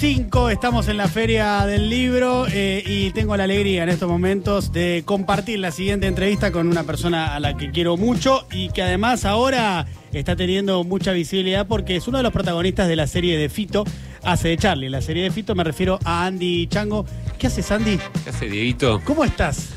5, estamos en la Feria del Libro eh, y tengo la alegría en estos momentos de compartir la siguiente entrevista con una persona a la que quiero mucho y que además ahora está teniendo mucha visibilidad porque es uno de los protagonistas de la serie de Fito, hace de Charlie. La serie de Fito me refiero a Andy Chango. ¿Qué haces, Andy? ¿Qué hace, Dieguito? ¿Cómo estás?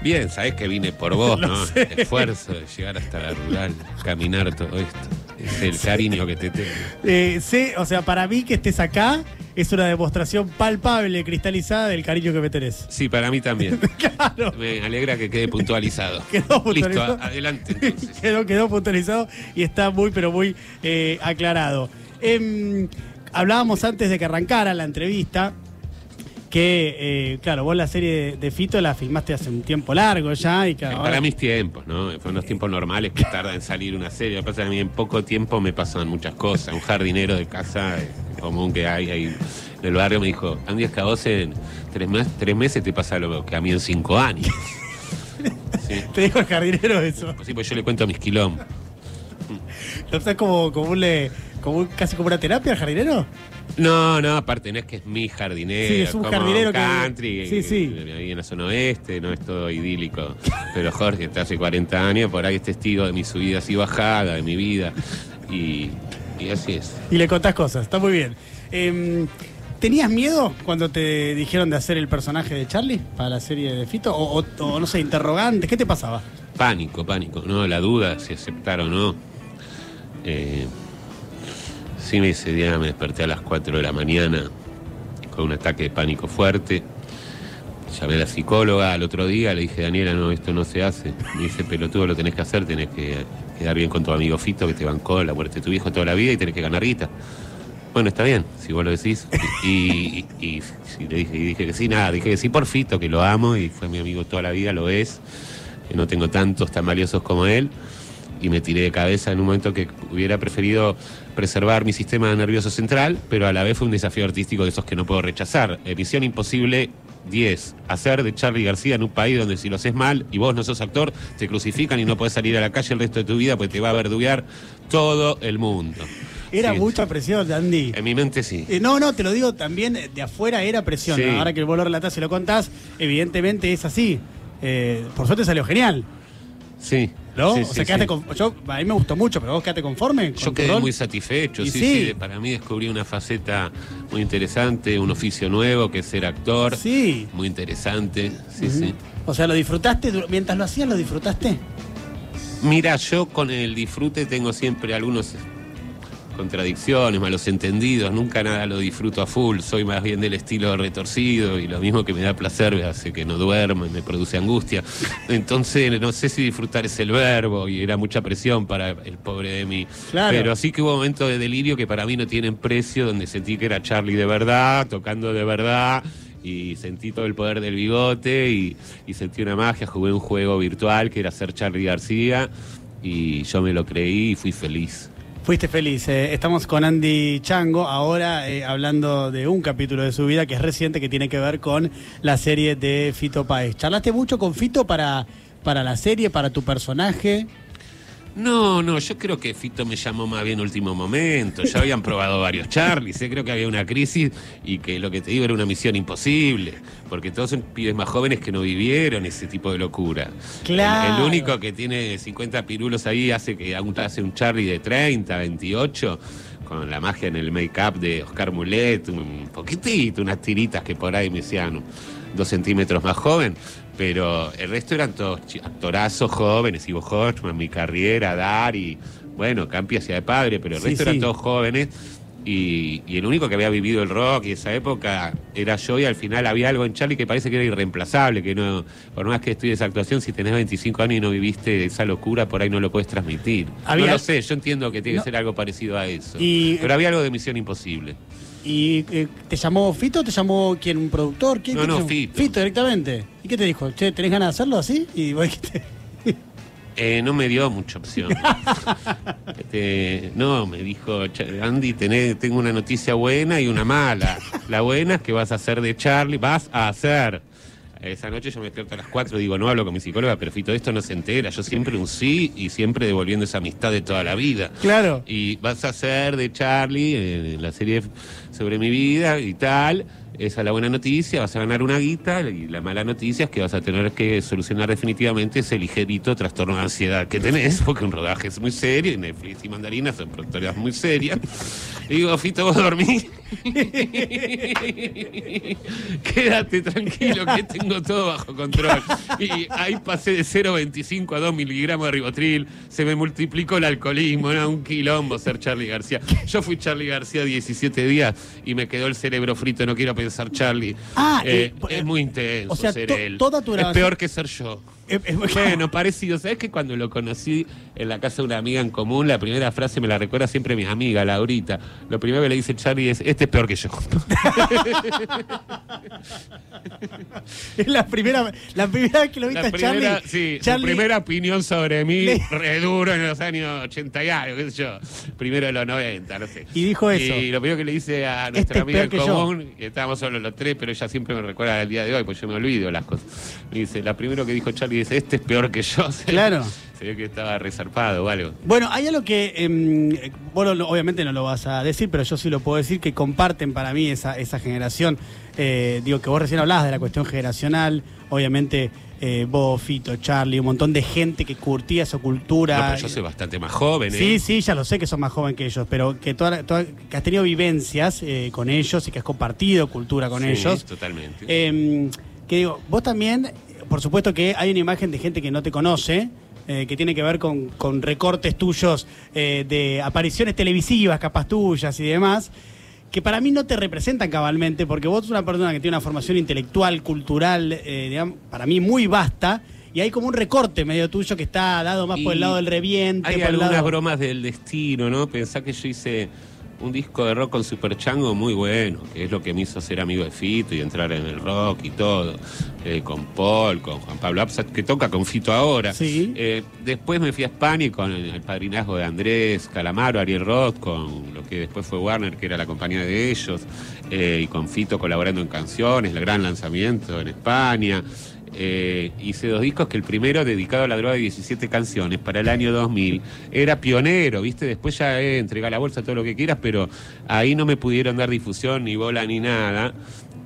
Bien, sabés que vine por vos, ¿no? sé. El esfuerzo de llegar hasta la rural, caminar todo esto. Es el cariño que te tengo. Eh, sé, o sea, para mí que estés acá es una demostración palpable, cristalizada del cariño que me tenés. Sí, para mí también. Claro. Me alegra que quede puntualizado. Quedó puntualizado. Listo, adelante entonces. quedó, quedó puntualizado y está muy, pero muy eh, aclarado. Em, hablábamos antes de que arrancara la entrevista que, eh, claro, vos la serie de, Fito la filmaste hace un tiempo largo ya y ahora- Para mis tiempos, ¿no? Fueron los tiempos normales que tarda en salir una serie. Lo que pasa es que a mí en poco tiempo me pasan muchas cosas. Un jardinero de casa eh, común que hay ahí en el barrio me dijo, Andy, es que a vos en tres, mes- tres meses te pasa lo que a mí en cinco años. Sí. Te dijo el jardinero eso. Pues sí, pues yo le cuento mis quilombos. ¿Lo usás como, como un, le- como un- casi como una terapia al jardinero? No, no, aparte no es que es mi jardinero. Sí, es un como jardinero que- country, sí, sí. eh, Ahí en la zona oeste, no es todo idílico. Pero Jorge, está hace 40 años, por ahí es testigo de mis subidas y bajadas, de mi vida. Y, y así es. Y le contás cosas, está muy bien. Em, ¿Tenías miedo cuando te dijeron de hacer el personaje de Charlie para la serie de Fito? O, o- o, no sé, interrogantes, ¿qué te pasaba? Pánico, pánico, ¿no? La duda si aceptar o no. Eh, sí, ese día me desperté a las 4 de la mañana con un ataque de pánico fuerte. Llamé a la psicóloga al otro día, le dije, Daniela, no, esto no se hace. Me dice, pelotudo, lo tenés que hacer, tenés que quedar bien con tu amigo Fito, que te bancó la muerte de tu hijo toda la vida y tenés que ganar guita. Bueno, está bien, si vos lo decís. Y, le dije que sí, nada, dije que sí por Fito, que lo amo y fue mi amigo toda la vida, lo es. Que no tengo tantos tan valiosos como él. Y me tiré de cabeza en un momento que hubiera preferido preservar mi sistema nervioso central, pero a la vez fue un desafío artístico de esos que no puedo rechazar. Misión Imposible 10. Hacer de Charlie García en un país donde si lo haces mal y vos no sos actor, te crucifican y no podés salir a la calle el resto de tu vida porque te va a verduguear todo el mundo. Era Sí, mucha presión, Andy. En mi mente sí. Eh, no, no, te lo digo también, eh, de afuera era presión. Sí. Ahora que vos lo relatás y lo contás, evidentemente es así. Eh, por suerte salió genial, Sí. ¿No? Sí, o sí, sea, quedaste sí. con- yo, a mí me gustó mucho, pero vos quedaste conforme. con Yo quedé muy satisfecho, sí, sí. sí. Para mí descubrí una faceta muy interesante, un oficio nuevo que es ser actor. Sí. Muy interesante, sí, sí. O sea, lo disfrutaste, mientras lo hacías, lo disfrutaste. Mira, yo con el disfrute tengo siempre algunos contradicciones, malos entendidos, nunca nada lo disfruto a full, soy más bien del estilo retorcido y lo mismo que me da placer me hace que no duerma y me produce angustia. Entonces no sé si disfrutar es el verbo y era mucha presión para el pobre de mí. Claro. Pero sí que hubo momentos de delirio que para mí no tienen precio, donde sentí que era Charlie de verdad, tocando de verdad. Y sentí todo el poder del bigote y, y sentí una magia, jugué un juego virtual que era ser Charlie García y yo me lo creí y fui feliz. Fuiste feliz. eh, estamos con Andy Chango ahora eh, hablando de un capítulo de su vida que es reciente que tiene que ver con la serie de Fito Páez. ¿Charlaste mucho con Fito para, para la serie, para tu personaje? No, no, yo creo que Fito me llamó más bien último momento. Ya habían probado varios Charlies, ¿eh? creo que había una crisis y que lo que te digo era una misión imposible, porque todos son pibes más jóvenes que no vivieron ese tipo de locura. Claro. El, el único que tiene 50 pirulos ahí hace que hace un Charlie de 30, 28, con la magia en el make-up de Oscar Mulet, un poquitito, unas tiritas que por ahí me decían dos centímetros más joven. Pero el resto eran todos actorazos jóvenes, Ivo Horchman, mi carrera, Dari, bueno, Campi hacia de padre, pero el Sí, resto sí. eran todos jóvenes. Y, y el único que había vivido el rock y esa época era yo y al final había algo en Charlie que parece que era irreemplazable, que no, por más que estudies actuación, si tenés 25 años y no viviste esa locura, por ahí no lo puedes transmitir. Había- No lo sé, yo entiendo que tiene No. que ser algo parecido a eso. Y- pero había algo de Misión Imposible. ¿Y eh, te llamó Fito o te llamó quién? ¿Un productor? ¿Quién, No, no? Fito. Fito directamente. ¿Y qué te dijo? Che, ¿tenés ganas de hacerlo así? Y vos dijiste. Eh, no me dio mucha opción. Este, no, me dijo, "Cha- Andy, tenés- tengo una noticia buena y una mala. La buena es que vas a hacer de Charlie, vas a hacer. Esa noche yo me despierto a las 4 y digo, no hablo con mi psicóloga, pero Fito, esto no se entera. Yo siempre un sí y siempre devolviendo esa amistad de toda la vida. Claro. Y vas a ser de Charlie eh, en la serie sobre mi vida y tal. Esa es la buena noticia, vas a ganar una guita y la mala noticia es que vas a tener que solucionar definitivamente ese ligerito trastorno de ansiedad que tenés, porque un rodaje es muy serio y Netflix y Mandarina son productoras muy serias. Y digo, Fito, vos dormís. Quédate tranquilo que tengo todo bajo control. Y ahí pasé de 0,25 a 2 miligramos de ribotril, se me multiplicó el alcoholismo, era un quilombo ser Charlie García. Yo fui Charlie García 17 días y me quedó el cerebro frito, no quiero pensar Charlie. Ah, Eh, eh, es muy intenso o sea, ser él. toda tu es peor que ser yo. Bueno, parecido. ¿Sabes que cuando lo conocí en la casa de una amiga en común, la primera frase me la recuerda siempre mi amiga, Laurita? Lo primero que le dice Charlie es, este es peor que yo. Es la primera, la primera vez que lo viste La a Charlie. sí, su primera opinión sobre mí, re duro en los años 80 y algo, qué sé yo. Primero de los 90, no sé. Y dijo eso. Y lo primero que le dice a Este nuestra es amiga en común, que estábamos solo los tres, pero ella siempre me recuerda al día de hoy, pues yo me olvido las cosas. Me dice, la primero que dijo Charlie dice, este es peor que yo. Claro. Se ve que estaba resarpado o algo. Bueno, hay algo que, em, eh, vos lo- obviamente no lo vas a decir, pero yo sí lo puedo decir, que comparten para mí esa, esa generación. Eh, digo, que vos recién hablabas de la cuestión generacional, obviamente eh, vos, Fito, Charlie, un montón de gente que curtía su cultura. No, pero yo soy bastante más joven, ¿eh? Sí, sí, ya lo sé que sos más joven que ellos, pero que, toda, toda- que has tenido vivencias eh, con ellos y que has compartido cultura con Sí, ellos. Totalmente. Eh, que digo, vos también, por supuesto que hay una imagen de gente que no te conoce, eh, que tiene que ver con, con recortes tuyos eh, de apariciones televisivas, capas tuyas y demás, que para mí no te representan cabalmente, porque vos sos una persona que tiene una formación intelectual, cultural, eh, digamos, para mí muy vasta. Y hay como un recorte medio tuyo que está dado más por el lado del reviente. Hay por el algunas lado- bromas del destino, ¿no? Pensá que yo hice un disco de rock con Super Chango muy bueno, que es lo que me hizo ser amigo de Fito y entrar en el rock y todo. Eh, con Paul, con Juan Pablo Absat, que toca con Fito ahora. Sí. Eh, después me fui a España y con el, el padrinazgo de Andrés Calamaro, Ariel Roth, con lo que después fue Warner, que era la compañía de ellos, eh, y con Fito colaborando en canciones, el gran lanzamiento en España. Eh, hice dos discos que el primero dedicado a la droga de 17 canciones para el año 2000 era pionero, ¿viste? Después ya eh, entrega la bolsa todo lo que quieras, pero ahí no me pudieron dar difusión ni bola ni nada.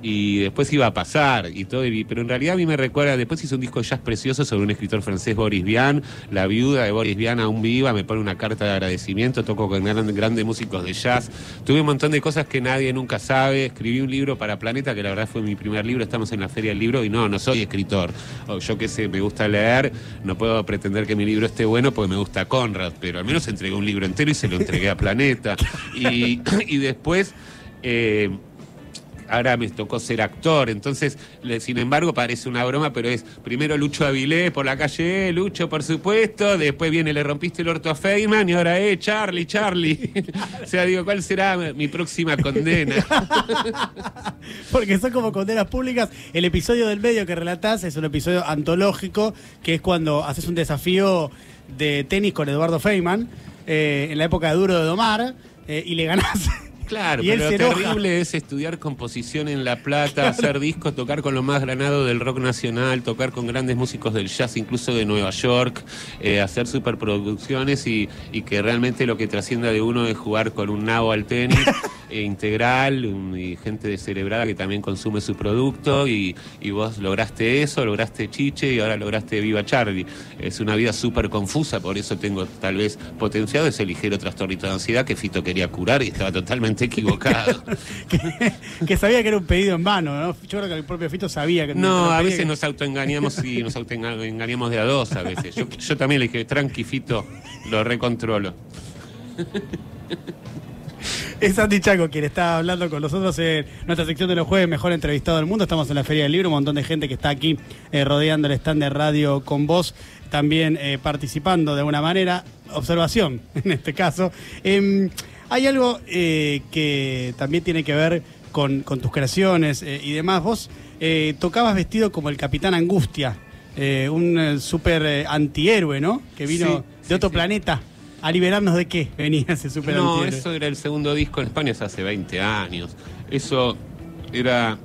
Y después iba a pasar y todo, y- pero en realidad a mí me recuerda, después hice un disco de jazz precioso sobre un escritor francés, Boris Vian, la viuda de Boris Vian aún viva, me pone una carta de agradecimiento, toco con gran- grandes músicos de jazz, tuve un montón de cosas que nadie nunca sabe, escribí un libro para Planeta, que la verdad fue mi primer libro, estamos en la Feria del Libro y no, no soy escritor, yo qué sé, me gusta leer, no puedo pretender que mi libro esté bueno porque me gusta Conrad, pero al menos entregué un libro entero y se lo entregué a Planeta. Y, y después... eh, ahora me tocó ser actor, entonces, sin embargo, parece una broma, pero es primero Lucho Avilés por la calle, eh, Lucho, por supuesto, después viene Le rompiste el orto a Feynman y ahora, eh, Charlie, Charlie. o sea, digo, ¿cuál será mi próxima condena? Porque son como condenas públicas. El episodio del medio que relatás es un episodio antológico, que es cuando haces un desafío de tenis con Eduardo Feynman, eh, en la época de Duro de Domar, eh, y le ganás. Claro, y él pero se enoja. terrible es estudiar composición en La Plata, hacer discos, tocar con lo más granado del rock nacional, tocar con grandes músicos del jazz, incluso de Nueva York, eh, hacer superproducciones y, y que realmente lo que trascienda de uno es jugar con un nabo al tenis integral un- y gente descerebrada que también consume su producto y, y vos lograste eso, lograste Chiche y ahora lograste Viva Charlie. Es una vida súper confusa, por eso tengo tal vez potenciado ese ligero trastornito de ansiedad que Fito quería curar y estaba totalmente equivocado. que, que sabía que era un pedido en vano, ¿no? Yo creo que el propio Fito sabía que No, a veces que- nos autoengañamos y nos autoengañamos de a dos a veces. Yo, yo también le dije, tranqui, Fito, lo recontrolo. Es Andy Chaco quien está hablando con nosotros en nuestra sección de los jueves, mejor entrevistado del mundo. Estamos en la Feria del Libro, un montón de gente que está aquí eh, rodeando el stand de radio con vos, también eh, participando de alguna manera. Observación, en este caso. Em, hay algo eh, que también tiene que ver con, con tus creaciones y demás. Vos tocabas vestido como el Capitán Angustia, un súper eh, antihéroe, ¿no? Que vino Sí, de sí, otro sí. planeta. ¿A liberarnos de qué venía ese súper No, eso era el segundo disco en España es hace 20 años. Eso era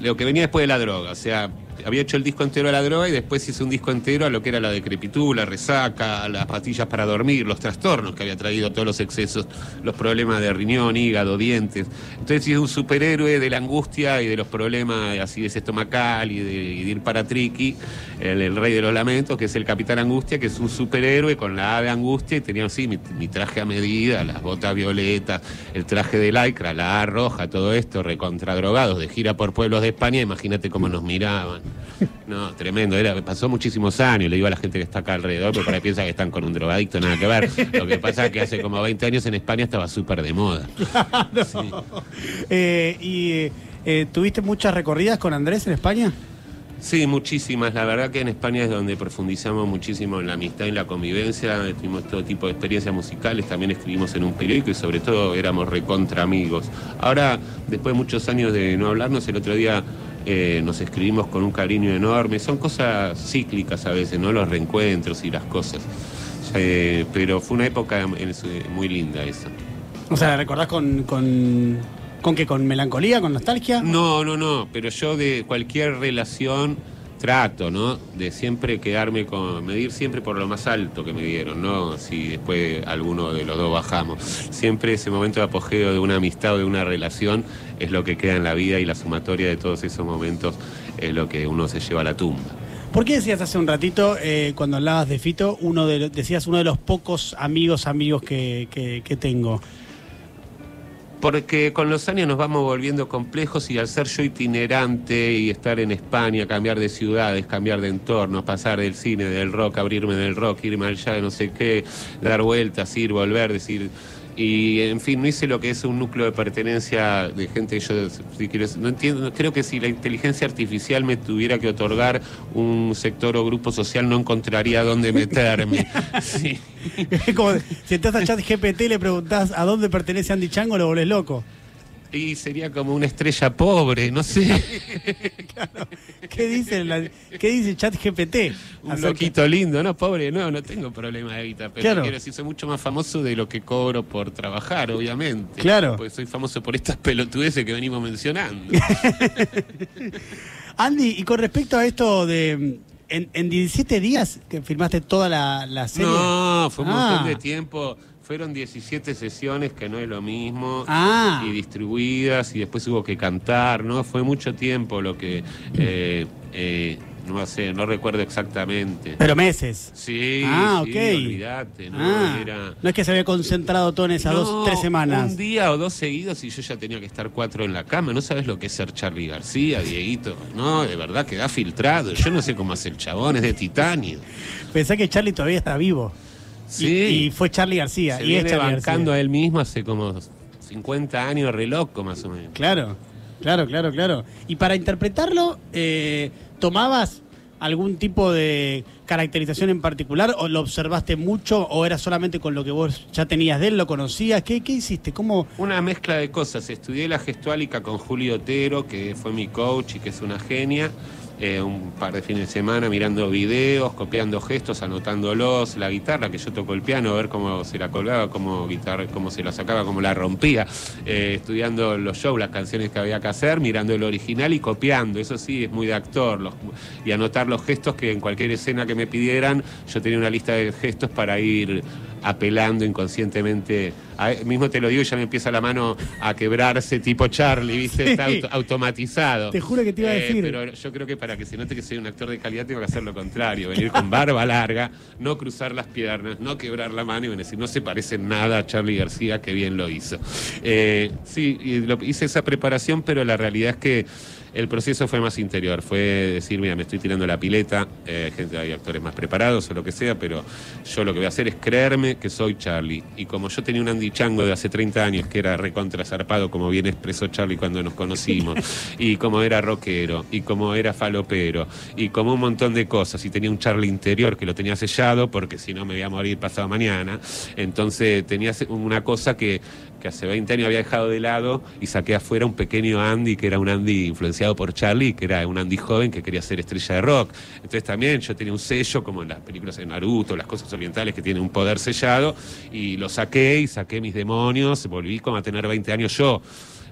lo que venía después de la droga. O sea, había hecho el disco entero a la droga y después hice un disco entero a lo que era la decrepitud, la resaca, las pastillas para dormir, los trastornos que había traído todos los excesos, los problemas de riñón, hígado, dientes. Entonces hice un superhéroe de la angustia y de los problemas así de estomacal y de, ir para Triqui, el, rey de los lamentos, que es el capitán angustia, que es un superhéroe con la ave angustia y tenía así mi, traje a medida, las botas violetas, el traje de lycra, la A roja, todo esto, recontradrogados, de gira por pueblos de España, imagínate cómo nos miraban. No, tremendo. Era, pasó muchísimos años, le digo a la gente que está acá alrededor, porque por ahí piensa que están con un drogadicto, nada que ver. Lo que pasa es que hace como 20 años en España estaba súper de moda. Eh, ¿Y eh, tuviste muchas recorridas con Andrés en España? Sí, muchísimas. La verdad que en España es donde profundizamos muchísimo en la amistad y la convivencia. Tuvimos todo tipo de experiencias musicales, también escribimos en un periódico y sobre todo éramos recontra amigos. Ahora, después de muchos años de no hablarnos, el otro día eh, nos escribimos con un cariño enorme. Son cosas cíclicas a veces, ¿no? Los reencuentros y las cosas. Eh, pero fue una época muy linda esa. O sea, ¿la recordás con, con, con qué? ¿Con melancolía, con nostalgia? No, no, no. Pero yo de cualquier relación trato, ¿no? De siempre quedarme con, medir siempre por lo más alto que me dieron, ¿no? Si después alguno de los dos bajamos. Siempre ese momento de apogeo de una amistad o de una relación es lo que queda en la vida y la sumatoria de todos esos momentos es lo que uno se lleva a la tumba. ¿Por qué decías hace un ratito, eh, cuando hablabas de Fito, uno de, decías uno de los pocos amigos, amigos que, que tengo? Porque con los años nos vamos volviendo complejos y al ser yo itinerante y estar en España, cambiar de ciudades, cambiar de entorno, pasar del cine, del rock, abrirme del rock, irme allá no sé qué, dar vueltas, ir, volver, decir y en fin, no hice lo que es un núcleo de pertenencia de gente yo si quiero, no entiendo, creo que si la inteligencia artificial me tuviera que otorgar un sector o grupo social no encontraría dónde meterme. sí. Como si estás a chat GPT y le preguntás a dónde pertenece Andy Chango, lo volvés loco. Y sería como una estrella pobre, no sé. ¿Qué dice, ¿Qué dice ChatGPT? Un loquito lindo, no, pobre, no, no tengo problema de guita, pero quiero decir, soy mucho más famoso de lo que cobro por trabajar, obviamente. Claro. Porque soy famoso por estas pelotudeces que venimos mencionando. Andy, y con respecto a esto de en, 17 días que filmaste toda la, serie. No, fue un montón ah. de tiempo. Fueron 17 sesiones, que no es lo mismo, ah. y distribuidas, y después hubo que cantar, ¿no? Fue mucho tiempo lo que... Eh, eh, no sé, no recuerdo exactamente. Pero meses. Sí, ah, sí, olvídate, ¿no? Ah. no es que se había concentrado todo en esas dos, tres semanas. Un día o dos seguidos y yo ya tenía que estar cuatro en la cama. No sabes lo que es ser Charlie García, Dieguito. No, de verdad que da filtrado. Yo no sé cómo hace el chabón, es de titanio. Pensé que Charlie todavía está vivo. Sí. Y, fue Charlie García. Se y viene bancando a él mismo hace como 50 años, re loco más o menos. Claro, claro, claro, claro. Y para interpretarlo, eh, ¿tomabas algún tipo de caracterización en particular o lo observaste mucho o era solamente con lo que vos ya tenías de él, lo conocías? ¿Qué, qué hiciste? ¿Cómo? Una mezcla de cosas. Estudié la gestuálica con Julio Otero, que fue mi coach y que es una genia. Eh, un par de fines de semana mirando videos, copiando gestos, anotándolos, la guitarra, que yo toco el piano, a ver cómo se la colgaba, cómo, guitarra, cómo se la sacaba, cómo la rompía, eh, estudiando los shows, las canciones que había que hacer, mirando el original y copiando, eso sí, es muy de actor, y anotar los gestos que en cualquier escena que me pidieran, yo tenía una lista de gestos para ir apelando inconscientemente. Mismo te lo digo y ya me empieza la mano a quebrarse tipo Charlie, ¿viste? Está automatizado. Te juro que te iba a eh, decir. pero yo creo que para que se note que soy un actor de calidad tengo que hacer lo contrario, venir con barba larga, no cruzar las piernas, no quebrar la mano y decir, no se parece nada a Charlie García, que bien lo hizo. Eh, sí, hice esa preparación, pero la realidad es que el proceso fue más interior, fue decir, mira, me estoy tirando la pileta, eh, gente, hay actores más preparados o lo que sea, pero yo lo que voy a hacer es creerme que soy Charlie. Y como yo tenía un Andy Chango de hace 30 años que era recontra zarpado, como bien expresó Charlie cuando nos conocimos, y como era rockero, y como era falopero, y como un montón de cosas, y tenía un Charlie interior que lo tenía sellado, porque si no me voy a morir pasado mañana, entonces tenía una cosa que que hace 20 años había dejado de lado y saqué afuera un pequeño Andy que era un Andy influenciado por Charlie, que era un Andy joven que quería ser estrella de rock. Entonces también yo tenía un sello, como en las películas de Naruto, las cosas orientales que tienen un poder sellado, y lo saqué y saqué mis demonios, volví como a tener 20 años yo.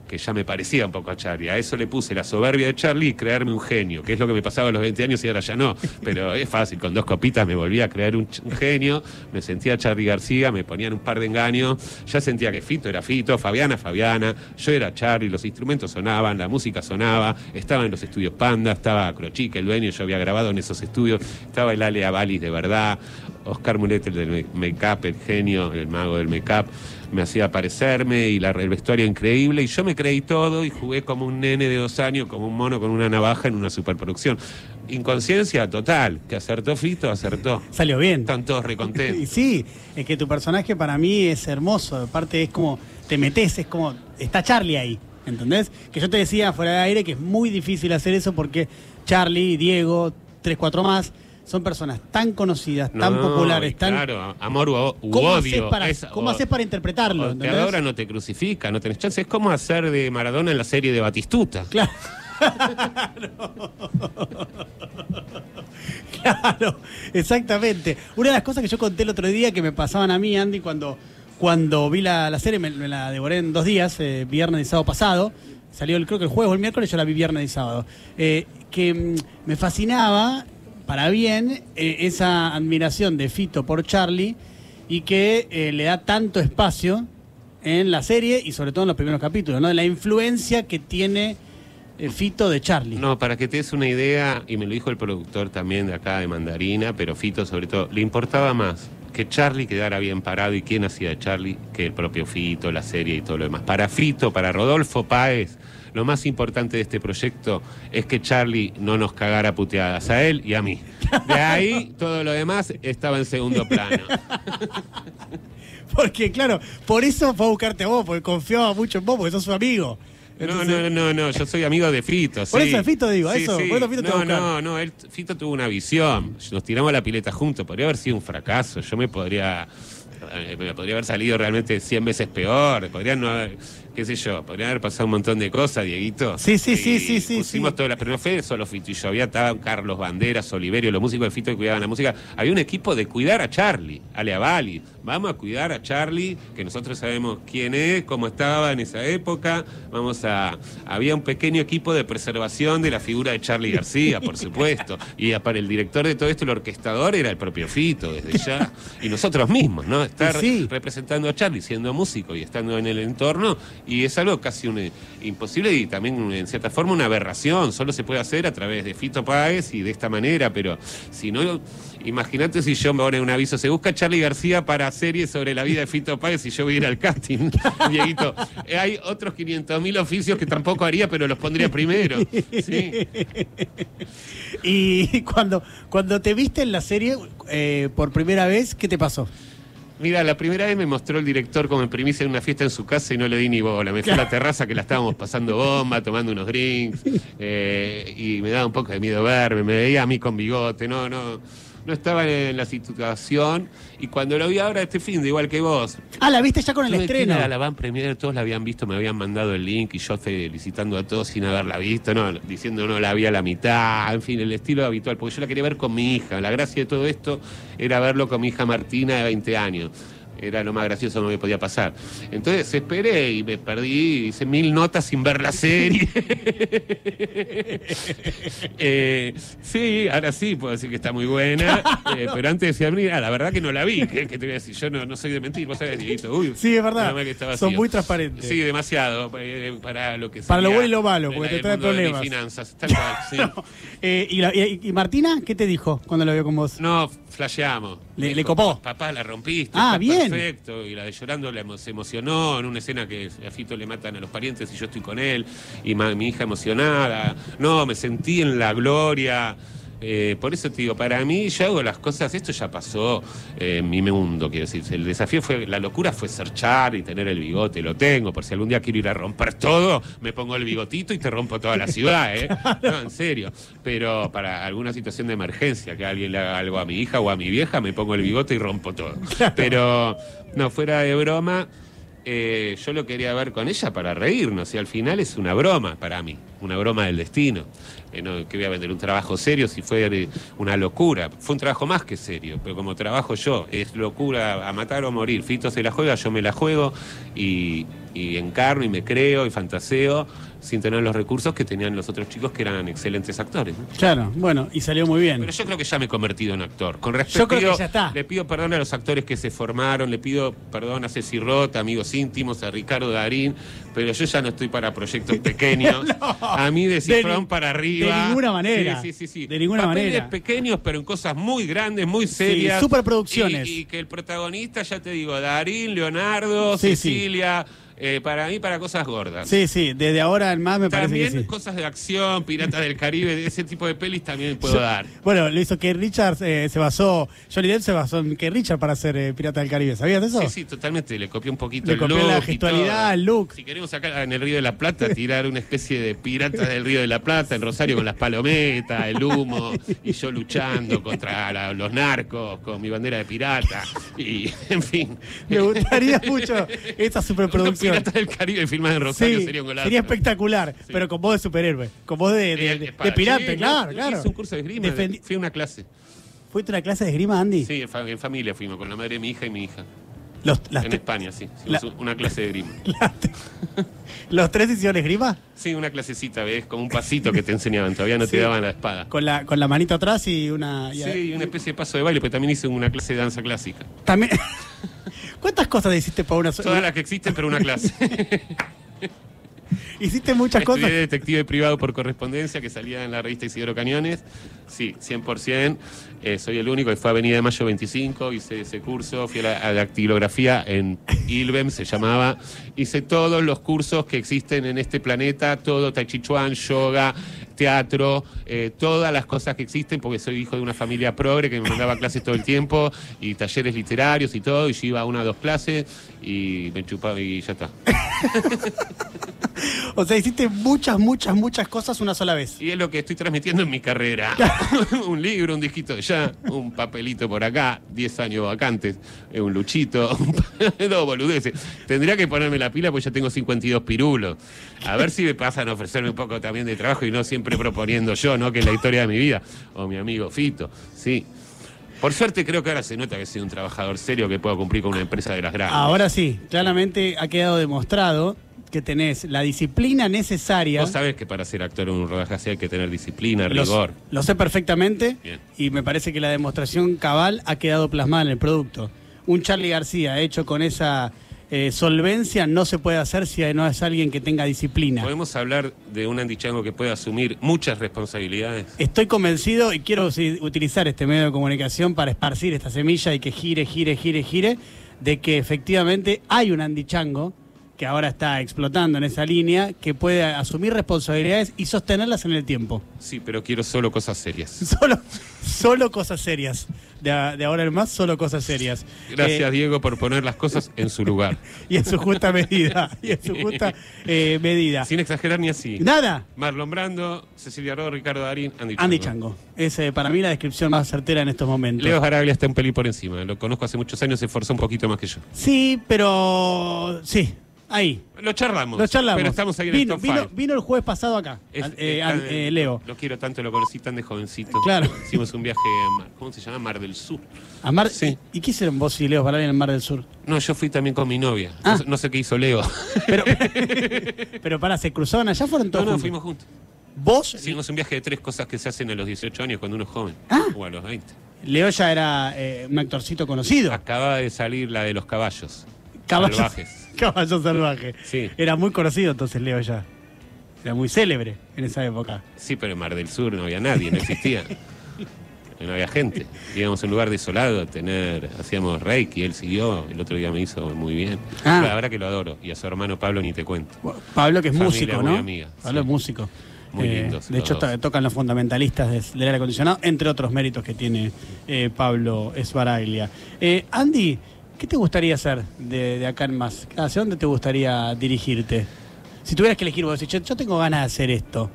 Que ya me parecía un poco a Charlie. A eso le puse la soberbia de Charlie y creerme un genio, que es lo que me pasaba a los 20 años y ahora ya no. Pero es fácil, con dos copitas me volví a creer un, genio, me sentía Charlie García, me ponían un par de engaños, ya sentía que Fito era Fito, Fabiana Fabiana, yo era Charlie, los instrumentos sonaban, la música sonaba, estaba en los estudios Panda, estaba Crochique, el dueño, yo había grabado en esos estudios, estaba el Ale Avalis de verdad, Oscar Mulet, el del make-up, el genio, el mago del make-up, me hacía aparecerme y la, el vestuario increíble y yo me creí todo y jugué como un nene de dos años, como un mono con una navaja en una superproducción. Inconsciencia total, que acertó Fito, acertó. Salió bien. Están todos Y recontentos. sí, es que tu personaje para mí es hermoso. Aparte es como, te metes, es como, está Charlie ahí, ¿entendés? Que yo te decía fuera de aire que es muy difícil hacer eso porque Charlie, Diego, tres, cuatro más, son personas tan conocidas, tan populares, tan... Claro, amor u, u ¿Cómo haces odio. para, Es- cómo haces para interpretarlo? o te adora, no te crucifica, no tenés chance. Es como hacer de Maradona en la serie de Batistuta. Claro. claro, exactamente. Una de las cosas que yo conté el otro día que me pasaban a mí, Andy, cuando, cuando vi la, la serie, me, me la devoré en dos días, eh, viernes y sábado pasado. Salió el, creo que el jueves o el miércoles, yo la vi viernes y sábado. Eh, que mm, me fascinaba, para bien, eh, esa admiración de Fito por Charlie y que eh, le da tanto espacio en la serie y sobre todo en los primeros capítulos, ¿no? De la influencia que tiene eh, Fito de Charlie. No, para que te des una idea, y me lo dijo el productor también de acá de Mandarina, pero Fito sobre todo, le importaba más que Charlie quedara bien parado y quién hacía de Charlie que el propio Fito, la serie y todo lo demás. Para Fito, para Rodolfo Páez, lo más importante de este proyecto es que Charlie no nos cagara puteadas a él y a mí. De ahí todo lo demás estaba en segundo plano. Porque, claro, por eso fue a buscarte a vos, porque confiaba mucho en vos, porque sos su amigo. No, Entonces- no, no, no, yo soy amigo de Fito. Por sí. eso de Fito digo, eso, por eso Fito No, no, no, él, Fito tuvo una visión. Nos tiramos a la pileta juntos, podría haber sido un fracaso. Yo me podría, eh, me podría haber salido realmente 100 veces peor. Podría no haber, qué sé yo, podría haber pasado un montón de cosas, Dieguito. Sí, sí, sí, sí, sí, Pusimos sí. todas las, pero no fue solo Fito y yo. Había estaban Carlos Banderas, Oliverio, los músicos de Fito que cuidaban la música. Había un equipo de cuidar a Charlie, Ale Avali. Vamos a cuidar a Charlie, que nosotros sabemos quién es, cómo estaba en esa época. Vamos a. Había un pequeño equipo de preservación de la figura de Charlie García, por supuesto. Y para el director de todo esto, el orquestador era el propio Fito, desde ya. Y nosotros mismos, ¿no? Estar Sí. representando a Charlie, siendo músico y estando en el entorno, y es algo casi un, eh, imposible y también en cierta forma una aberración, solo se puede hacer a través de Fito Páez y de esta manera, pero si no, imagínate si yo me pone un aviso, se busca Charlie García para series sobre la vida de Fito Páez y yo voy a ir al casting, Dieguito. Eh, Hay otros 500 mil oficios que tampoco haría, pero los pondría primero. Y cuando, cuando te viste en la serie eh, por primera vez, ¿qué te pasó? Mira, la primera vez me mostró el director como en primicia en una fiesta en su casa y no le di ni bola. Me fui a la terraza que la estábamos pasando bomba, tomando unos drinks, eh, y me daba un poco de miedo verme, me veía a mí con bigote, no, no, no estaba en la situación. Y cuando lo vi ahora este fin, de igual que vos, Ah, la viste ya con el estreno. la van premier, todos la habían visto, me habían mandado el link y yo felicitando a todos sin haberla visto, no, diciendo no la vi a la mitad, en fin, el estilo habitual, porque yo la quería ver con mi hija. La gracia de todo esto era verlo con mi hija Martina de 20 años. Era lo más gracioso que me podía pasar. Entonces esperé y me perdí, hice mil notas sin ver la serie. Eh, sí, ahora sí puedo decir que está muy buena, eh, pero antes decía, mira, la verdad que no la vi, que, que te voy a decir, yo no, no soy de mentir, vos sabés, Dieguito, uy, Sí, es verdad. que Son muy transparentes. Sí, demasiado, eh, para lo que Para lo bueno y lo malo, porque te trae de problemas. finanzas, tal cual, sí. Y, la- y- y Martina, ¿qué te dijo cuando lo vio con vos? No, flasheamos. Le- copó. Papá, la rompiste. Ah, bien. Perfecto. Y la de llorando le emo- se emocionó en una escena que a Fito le matan a los parientes y yo estoy con él. Y mi hija emocionada. No, me sentí en la gloria. Eh, por eso te digo, para mí yo hago las cosas, esto ya pasó eh, en mi mundo, quiero decir. El desafío fue, la locura fue ser Char y tener el bigote, lo tengo, por si algún día quiero ir a romper todo, me pongo el bigotito y te rompo toda la ciudad, ¿eh? No, en serio. Pero para alguna situación de emergencia, que alguien le haga algo a mi hija o a mi vieja, me pongo el bigote y rompo todo. Pero, no, fuera de broma, eh, yo lo quería ver con ella para reírnos y al final es una broma para mí. Una broma del destino. Eh, no, que voy a vender un trabajo serio si fue eh, una locura. Fue un trabajo más que serio, pero como trabajo yo, es locura a matar o a morir. Fito se la juega, yo me la juego y, y encarno y me creo y fantaseo sin tener los recursos que tenían los otros chicos que eran excelentes actores. ¿no? Claro, bueno, y salió muy bien. Pero yo creo que ya me he convertido en actor. Con respeto, Yo creo que ya está. le pido perdón a los actores que se formaron, le pido perdón a Ceci Rota, amigos íntimos, a Ricardo Darín, pero yo ya no estoy para proyectos pequeños. A mí de cifrón para arriba. de ninguna manera. Sí, sí, sí. sí. De ninguna Papeles manera. pequeños, pero en cosas muy grandes, muy serias. superproducciones. Y, y que el protagonista, ya te digo, Darín, Leonardo, Sí, sí. Eh, para mí, para cosas gordas. Sí, sí, desde ahora en más me parece También que sí. cosas de acción, Piratas del Caribe, de ese tipo de pelis también puedo dar. Bueno, lo hizo que Richard eh, se basó, Johnny Depp se basó en que Richard para ser eh, Pirata del Caribe. ¿Sabías eso? Sí, sí, totalmente. Le copié un poquito Le el look. la gestualidad, el look. Si queremos sacar en el Río de la Plata, tirar una especie de piratas del Río de la Plata en Rosario con las palometas, el humo, y yo luchando contra la- los narcos con mi bandera de pirata. Y, en fin. Me gustaría mucho esa Los superproducción. piratas del Caribe filmados en Rosario Sí, sería un golazo. sería espectacular, Sí. pero con voz de superhéroe, con voz de, de, de- para- de pirata, sí, claro, claro. Hice un curso de esgrima. Defendi- Fui a una clase. ¿Fuiste a una clase de esgrima, Andy? Sí, en, fa- en familia fuimos, con la madre de mi hija y mi hija. Los, las En te- España, sí. La- una clase de esgrima. las te- ¿Los tres hicieron esgrima? Sí, una clasecita, ¿ves? Como un pasito que te enseñaban. Todavía no Sí. te daban la espada. Con la, con la manito atrás y una... y- Sí, una especie de paso de baile, pero también hice una clase de danza clásica. También... ¿Cuántas cosas hiciste para una sola? Todas las que existen, pero una clase. Hiciste muchas Estudié cosas. detective privado por correspondencia que salía en la revista Isidoro Cañones. Sí, 100%. Eh, soy el único que fue a Avenida de Mayo 25, hice ese curso, fui a la a dactilografía en Ilbem, se llamaba. Hice todos los cursos que existen en este planeta, todo Tai Chi Chuan, yoga, teatro, eh, todas las cosas que existen, porque soy hijo de una familia progre que me mandaba clases todo el tiempo, y talleres literarios y todo, y yo iba a una o dos clases y me chupaba y ya está. O sea, hiciste muchas, muchas, muchas cosas una sola vez. Y es lo que estoy transmitiendo en mi carrera. un libro, un disquito ya, un papelito por acá, 10 años vacantes, eh, un luchito, dos boludeces. Tendría que ponerme la pila porque ya tengo 52 pirulos. A ver si me pasan a ofrecerme un poco también de trabajo y no siempre proponiendo yo, ¿no? Que es la historia de mi vida. O mi amigo Fito, sí. Por suerte creo que ahora se nota que soy un trabajador serio que puedo cumplir con una empresa de las grandes. Ahora sí, claramente ha quedado demostrado que tenés la disciplina necesaria. Vos sabés que para ser actor en un rodaje así hay que tener disciplina, Lo- rigor. Lo sé perfectamente Bien. y me parece que la demostración cabal ha quedado plasmada en el producto. Un Charlie García hecho con esa eh, solvencia no se puede hacer si no es alguien que tenga disciplina. ¿Podemos hablar de un Andy Chango que puede asumir muchas responsabilidades? Estoy convencido y quiero utilizar este medio de comunicación para esparcir esta semilla y que gire, gire, gire, gire, de que efectivamente hay un Andy Chango que ahora está explotando en esa línea, que puede asumir responsabilidades y sostenerlas en el tiempo. Sí, pero quiero solo cosas serias. Solo, solo cosas serias. De, ahora en más, solo cosas serias. Gracias, Eh, Diego, por poner las cosas en su lugar. y en su justa medida. Y en su justa eh, medida. Sin exagerar ni así. Nada. Marlon Brando, Cecilia Rodo, Ricardo Darín, Andy Chango. Andy Chango. Es eh, para mí la descripción más certera en estos momentos. Leo Jaraglia está un pelín por encima. Lo conozco hace muchos años, se esforzó un poquito más que yo. Sí, pero sí, ahí. Lo charlamos. Lo charlamos. Pero estamos ahí en vino, el top vino, el jueves pasado acá, Es- al- eh, al- eh, Leo. Lo quiero tanto, lo conocí tan de jovencito. Claro. Hicimos un viaje, a Mar- ¿cómo se llama? Mar del Sur. A Mar- Sí. ¿Y qué hicieron vos y Leo para en el Mar del Sur? No, yo fui también con mi novia. Ah. No, sé- no sé qué hizo Leo. Pero, pero para, ¿se cruzaron allá? ¿Fueron No, todos no, juntos? fuimos juntos. ¿Vos? Hicimos un viaje de tres cosas que se hacen a los 18 años cuando uno es joven. Ah. O a los 20. Leo ya era eh, un actorcito conocido. Acaba de salir la de los caballos. Caballo Salvajes. Caballo salvaje. Sí. Era muy conocido entonces Leo ya. Era muy célebre en esa época. Sí, pero en Mar del Sur no había nadie, no existía. No había gente. Íbamos a un lugar desolado a tener, hacíamos reiki, él siguió, el otro día me hizo muy bien. Ah. La verdad que lo adoro. Y a su hermano Pablo ni te cuento. Bueno, Pablo que es Familia músico, ¿no? amiga, Pablo sí. es músico. Muy Eh, lindos de hecho, dos. tocan los fundamentalistas del aire acondicionado, entre otros méritos que tiene eh, Pablo Esbaraglia. Eh, Andy, ¿qué te gustaría hacer de, de acá en más? ¿Hacia dónde te gustaría dirigirte? Si tuvieras que elegir, vos decís, yo, yo tengo ganas de hacer esto.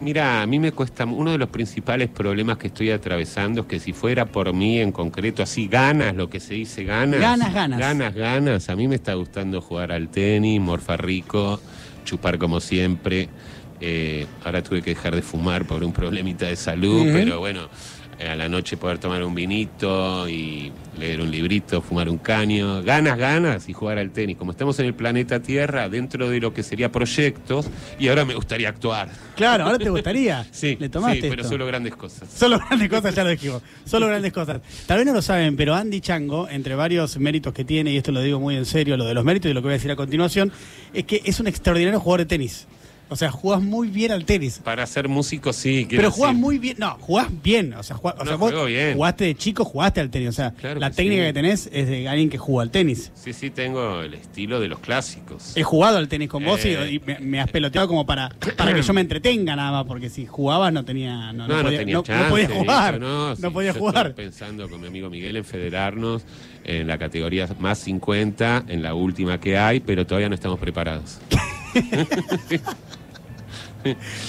Mira, a mí me cuesta, uno de los principales problemas que estoy atravesando es que si fuera por mí en concreto, así ganas, lo que se dice ganas. Ganas, ganas. Ganas, ganas. A mí me está gustando jugar al tenis, morfar rico, chupar como siempre. Eh, ahora tuve que dejar de fumar por un problemita de salud, pero bueno, a la noche poder tomar un vinito y leer un librito, fumar un caño, ganas, ganas y jugar al tenis. Como estamos en el planeta Tierra, dentro de lo que sería proyectos, y ahora me gustaría actuar. Claro, ahora te gustaría. Sí, Le tomaste sí, pero esto. solo grandes cosas. Solo grandes cosas, ya lo dijimos. Solo grandes cosas. Tal vez no lo saben, pero Andy Chango, entre varios méritos que tiene, y esto lo digo muy en serio, lo de los méritos y lo que voy a decir a continuación, es que es un extraordinario jugador de tenis. O sea, jugás muy bien al tenis. Para ser músico, sí. Pero jugás decir. muy bien, no, jugás bien. O sea, jugás- o No, sea, vos bien. jugaste de chico, jugaste al tenis. O sea, Claro la que técnica sí. que tenés es de alguien que juega al tenis. Sí, sí, tengo el estilo de los clásicos. He jugado al tenis con vos y- Eh. y, me, me has peloteado como para, para que yo me entretenga nada más, porque si jugabas no tenía. No, no No, podía, tenía chance. podía jugar. No sí, podía yo jugar. Estoy pensando con mi amigo Miguel en federarnos en la categoría más 50, en la última que hay, pero todavía no estamos preparados.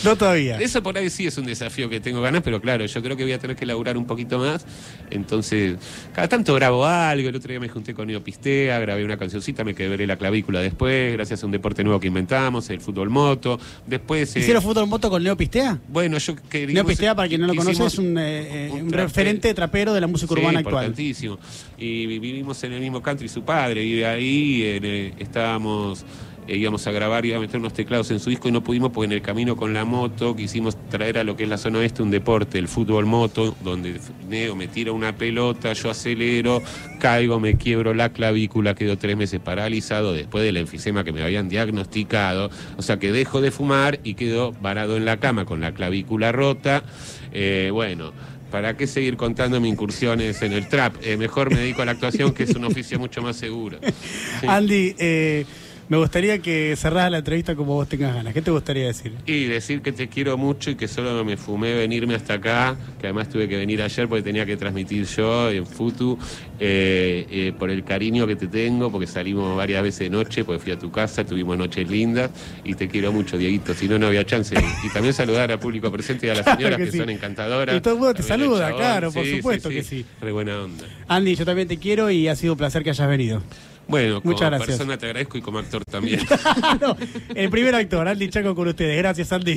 No todavía. Eso por ahí sí es un desafío que tengo ganas, pero claro, yo creo que voy a tener que laburar un poquito más. Entonces, cada tanto grabo algo. El otro día me junté con Neo Pistea, grabé una cancioncita, me quebré la clavícula después, gracias a un deporte nuevo que inventamos, el fútbol moto. Después. eh, ¿Hicieron fútbol moto con Leo Pistea? bueno, yo quería. Leo Pistea, para quien no lo conoce, es un, eh, eh, un un trape- referente trapero de la música Sí, urbana actual. importantísimo. Y vi- vivimos en el mismo country, su padre vive ahí, estábamos, eh, íbamos a grabar, iba a meter unos teclados en su disco y no pudimos porque en el camino con la moto quisimos traer a lo que es la zona oeste un deporte, el fútbol moto, donde Neo me tira una pelota, yo acelero, caigo, me quiebro la clavícula, quedo tres meses paralizado después del enfisema que me habían diagnosticado, o sea que dejo de fumar y quedo varado en la cama con la clavícula rota, Eh, bueno. ¿Para qué seguir contando mis incursiones en el trap? Eh, mejor me dedico a la actuación, que es un oficio mucho más seguro. Sí. Andy, eh, me gustaría que cerraras la entrevista como vos tengas ganas. ¿Qué te gustaría decir? Y decir que te quiero mucho y que solo me fumé venirme hasta acá, que además tuve que venir ayer porque tenía que transmitir yo en Futu, eh, eh, por el cariño que te tengo, porque salimos varias veces de noche, porque fui a tu casa, tuvimos noches lindas y te quiero mucho, Dieguito, si no, no había chance. Y también saludar al público presente y a las Claro señoras que que, sí. son encantadoras. Y todo el mundo te saluda, chabón. claro, por supuesto que sí. Re buena onda. Andy, yo también te quiero y ha sido un placer que hayas venido. Bueno, Muchas como gracias. persona te agradezco y como actor también. No, el primer actor, Andy Chaco con ustedes. Gracias, Andy.